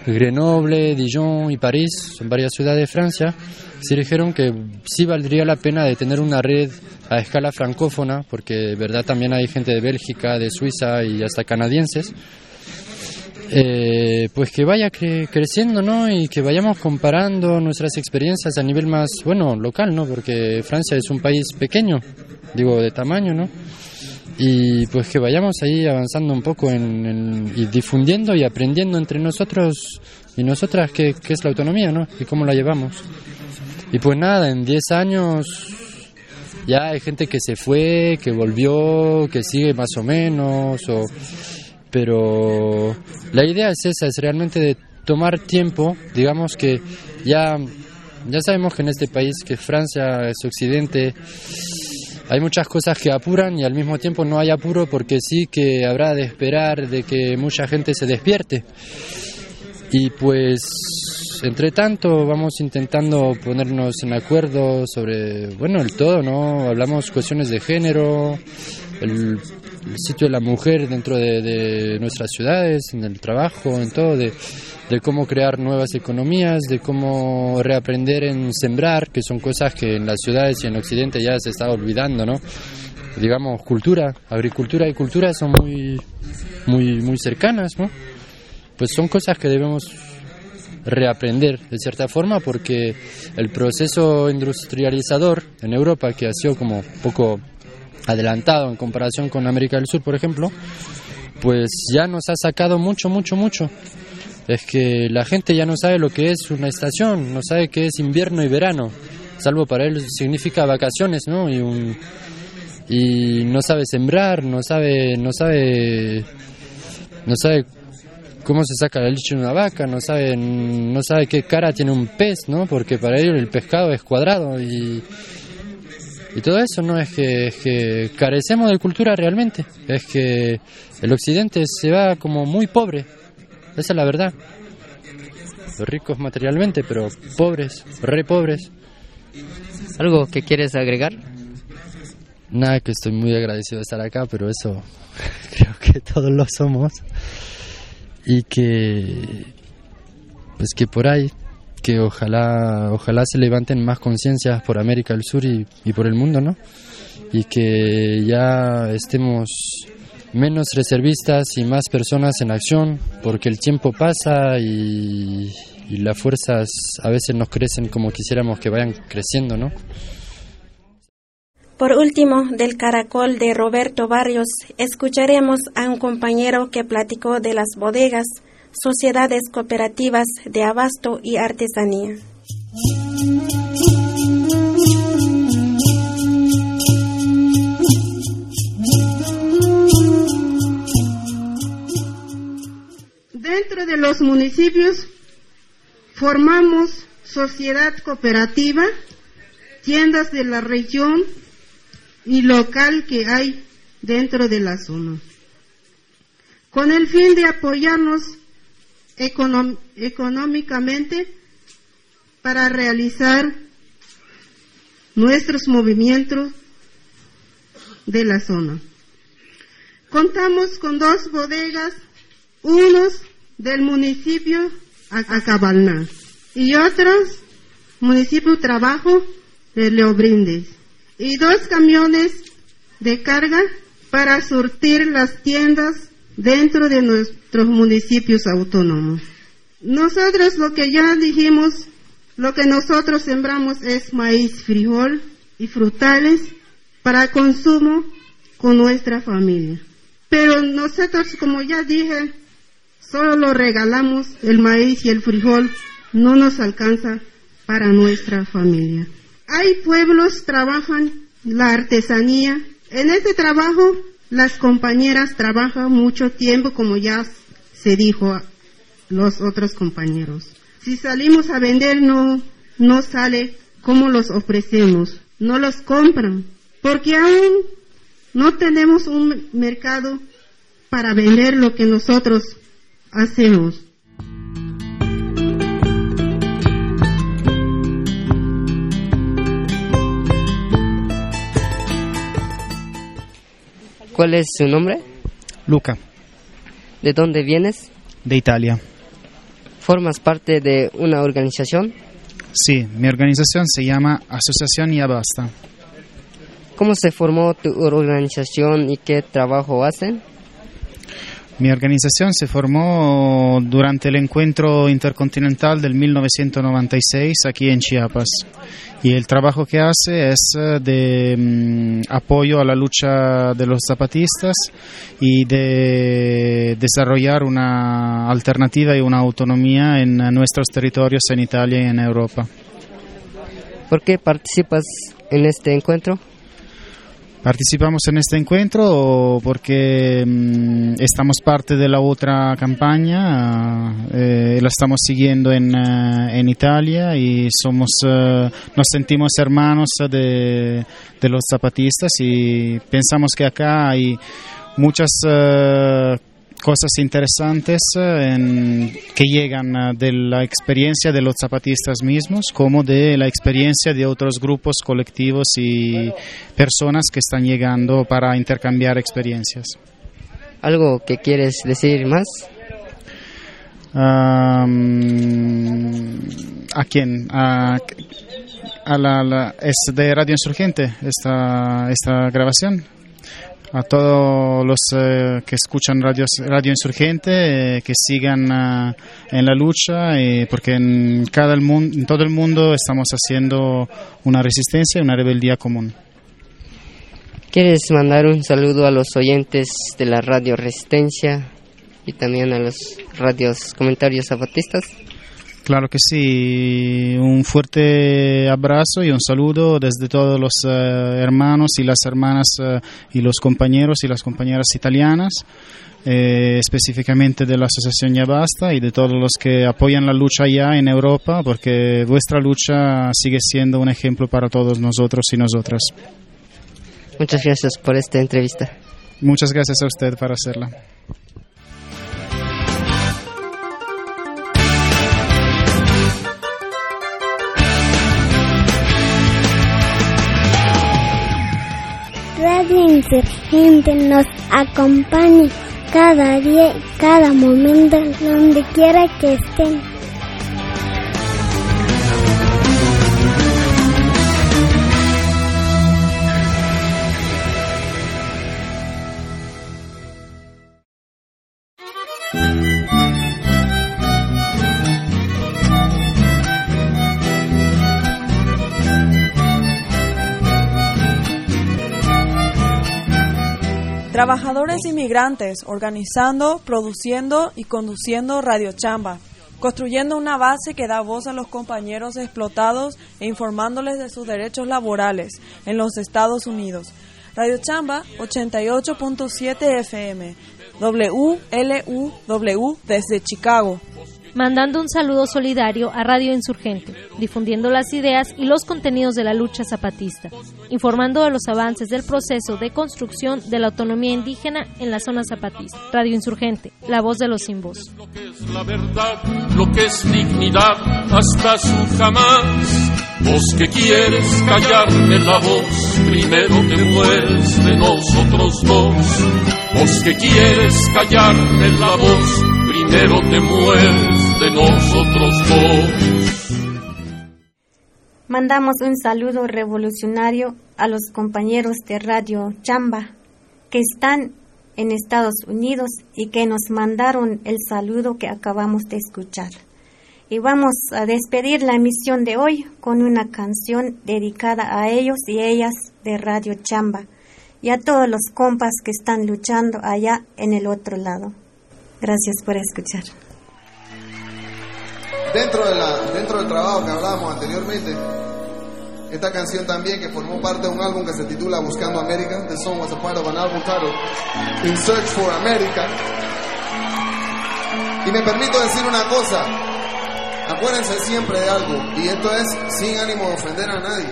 Grenoble, Dijon y París, son varias ciudades de Francia, se dijeron que sí valdría la pena de tener una red a escala francófona, porque verdad también hay gente de Bélgica, de Suiza y hasta canadienses, eh, pues que vaya cre creciendo, ¿no? Y que vayamos comparando nuestras experiencias a nivel más, bueno, local, ¿no? Porque Francia es un país pequeño, digo, de tamaño, ¿no? Y pues que vayamos ahí avanzando un poco en, y difundiendo y aprendiendo entre nosotros y nosotras qué, qué es la autonomía, ¿no? Y cómo la llevamos. Y pues nada, en 10 años ya hay gente que se fue, que volvió, que sigue más o menos, o... pero la idea es esa, es realmente de tomar tiempo, digamos que ya, ya sabemos que en este país, que Francia es occidente, hay muchas cosas que apuran y al mismo tiempo no hay apuro porque sí que habrá de esperar de que mucha gente se despierte. Y pues entre tanto vamos intentando ponernos en acuerdo sobre, bueno, el todo, ¿no? Hablamos cuestiones de género, el, el sitio de la mujer dentro de, nuestras ciudades, en el trabajo, en todo, de, de cómo crear nuevas economías, de cómo reaprender en sembrar, que son cosas que en las ciudades y en Occidente ya se está olvidando, ¿no? Digamos, cultura, agricultura y cultura son muy, muy, muy cercanas, ¿no? Pues son cosas que debemos reaprender de cierta forma porque el proceso industrializador en Europa, que ha sido como poco adelantado en comparación con América del Sur, por ejemplo, pues ya nos ha sacado mucho, mucho, mucho. Es que la gente ya no sabe lo que es una estación, no sabe qué es invierno y verano, salvo para él significa vacaciones, ¿no? Y un y no sabe sembrar, no sabe, no sabe, no sabe cómo se saca la leche de una vaca, no sabe, no sabe qué cara tiene un pez, ¿no? Porque para ellos el pescado es cuadrado y, y todo eso, ¿no? Es que, es que carecemos de cultura realmente, es que el occidente se va como muy pobre, esa es la verdad. Los ricos materialmente, pero pobres, re pobres. ¿Algo que quieres agregar? Nada, que estoy muy agradecido de estar acá, pero eso creo que todos lo somos. Y que, pues que por ahí, que ojalá, ojalá se levanten más conciencias por América del Sur y, por el mundo, ¿no? Y que ya estemos menos reservistas y más personas en acción, porque el tiempo pasa y, y las fuerzas a veces nos crecen como quisiéramos que vayan creciendo, ¿no? Por último, del caracol de Roberto Barrios, escucharemos a un compañero que platicó de las bodegas, sociedades cooperativas de abasto y artesanía. Dentro de los municipios formamos sociedad cooperativa, tiendas de la región y local que hay dentro de la zona, con el fin de apoyarnos económicamente para realizar nuestros movimientos de la zona. Contamos con dos bodegas, unos del municipio Acabalná y otros municipio Trabajo de Leobrindes y dos camiones de carga para surtir las tiendas dentro de nuestros municipios autónomos. Nosotros lo que ya dijimos, lo que nosotros sembramos es maíz, frijol y frutales para consumo con nuestra familia. Pero nosotros, como ya dije, solo lo regalamos el maíz y el frijol, no nos alcanza para nuestra familia. Hay pueblos trabajan la artesanía. En este trabajo las compañeras trabajan mucho tiempo, como ya se dijo a los otros compañeros. Si salimos a vender no no sale como los ofrecemos, no los compran, porque aún no tenemos un mercado para vender lo que nosotros hacemos. ¿Cuál es su nombre? Luca, ¿De dónde vienes? de Italia. ¿Formas parte de una organización? Sí, mi organización se llama Asociación y Abasta. ¿Cómo se formó tu organización y qué trabajo hacen? Mi organización se formó durante el encuentro intercontinental del 1996 aquí en Chiapas y el trabajo que hace es eh, de mm, apoyo a la lucha de los zapatistas y de desarrollar una alternativa y una autonomía en eh, nuestros territorios en Italia y en Europa. ¿Por qué participas en este encuentro? Participamos en este encuentro porque mm, estamos parte de la otra campaña, eh, la estamos siguiendo en, eh, en Italia y somos, eh, nos sentimos hermanos de, de los zapatistas y pensamos que acá hay muchas eh, cosas interesantes eh, en- que llegan eh, de la experiencia de los zapatistas mismos como de la experiencia de otros grupos colectivos y personas que están llegando para intercambiar experiencias. ¿Algo que quieres decir más? ¿A quién? A, a la, la- ¿Es de Radio Insurgente esta, esta grabación? A todos los eh, que escuchan Radio, Radio Insurgente, eh, que sigan ah, en la lucha, eh, porque en, cada el en todo el mundo estamos haciendo una resistencia y una rebeldía común. ¿Quieres mandar un saludo a los oyentes de la radio Resistencia y también a los radios comentarios zapatistas? Claro que sí, un fuerte abrazo y un saludo desde todos los eh, hermanos y las hermanas eh, y los compañeros y las compañeras italianas, eh, específicamente de la Asociación Ya Basta y de todos los que apoyan la lucha allá en Europa, porque vuestra lucha sigue siendo un ejemplo para todos nosotros y nosotras. Muchas gracias por esta entrevista. Muchas gracias a usted por hacerla. Radio Insurgente nos acompaña cada día cada momento, donde quiera que estén. Trabajadores inmigrantes organizando, produciendo y conduciendo Radio Chamba, construyendo una base que da voz a los compañeros explotados e informándoles de sus derechos laborales en los Estados Unidos. Radio Chamba 88.7 FM, WLUW desde Chicago. Mandando un saludo solidario a Radio Insurgente, difundiendo las ideas y los contenidos de la lucha zapatista, informando de los avances del proceso de construcción de la autonomía indígena en la zona zapatista. Radio Insurgente, la voz de los sin voz. la verdad, lo que es dignidad, hasta su jamás. Vos que quieres callarme la voz, primero te mueres de nosotros dos. Vos que quieres callarme la voz, primero te mueres de nosotros dos. Mandamos un saludo revolucionario a los compañeros de Radio Chamba que están en Estados Unidos y que nos mandaron el saludo que acabamos de escuchar. Y vamos a despedir la emisión de hoy con una canción dedicada a ellos y ellas de Radio Chamba y a todos los compas que están luchando allá en el otro lado. Gracias por escuchar. Dentro, de la, dentro del trabajo que hablábamos anteriormente, esta canción también que formó parte de un álbum que se titula Buscando América. The song was a part of an album titled In Search for America. Y me permito decir una cosa, acuérdense siempre de algo, y esto es sin ánimo de ofender a nadie,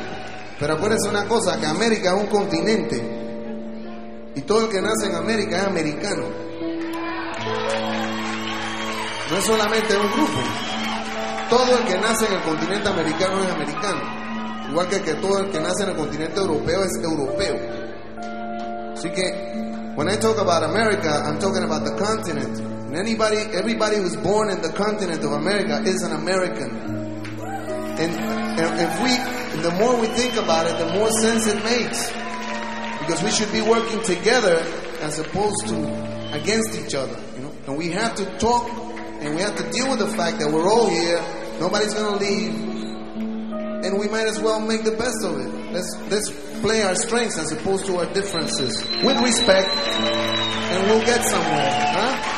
pero acuérdense una cosa, que América es un continente, y todo el que nace en América es americano. No es solamente un grupo, todo el que nace en el continente americano es americano, igual que, que todo el que nace en el continente europeo es europeo. Así que, when I talk about America, I'm talking about the continent. And anybody, everybody who's born in the continent of America is an American. And, and if we, the more we think about it, the more sense it makes. Because we should be working together as opposed to against each other. And we have to talk and we have to deal with the fact that we're all here. Nobody's gonna leave, and we might as well make the best of it. Let's let's play our strengths as opposed to our differences with respect, and we'll get somewhere, huh?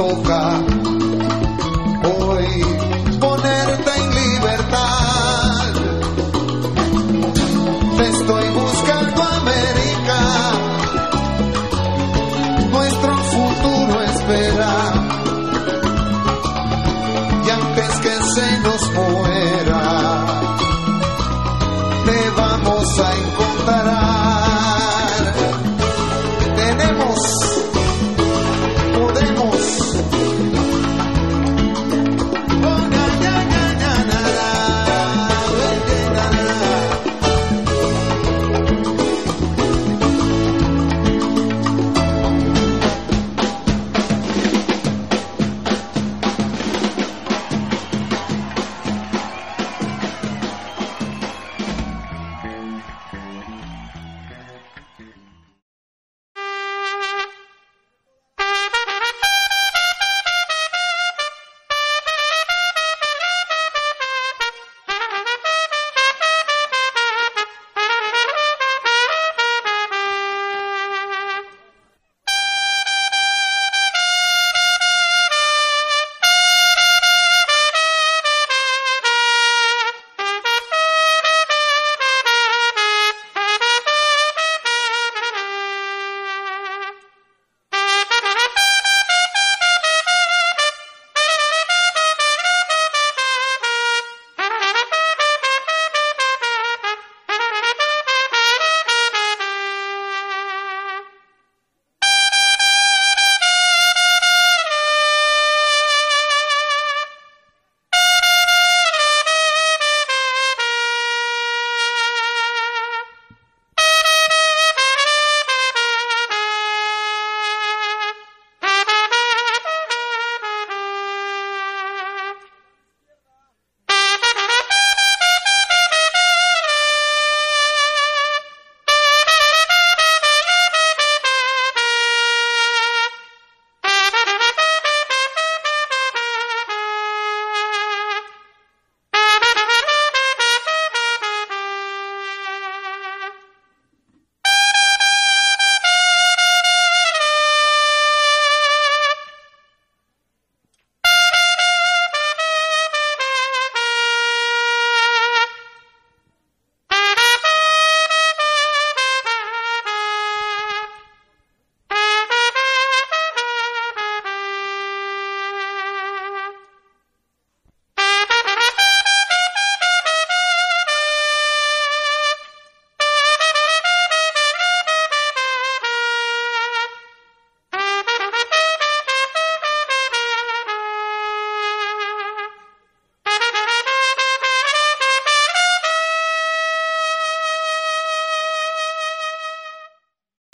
Toca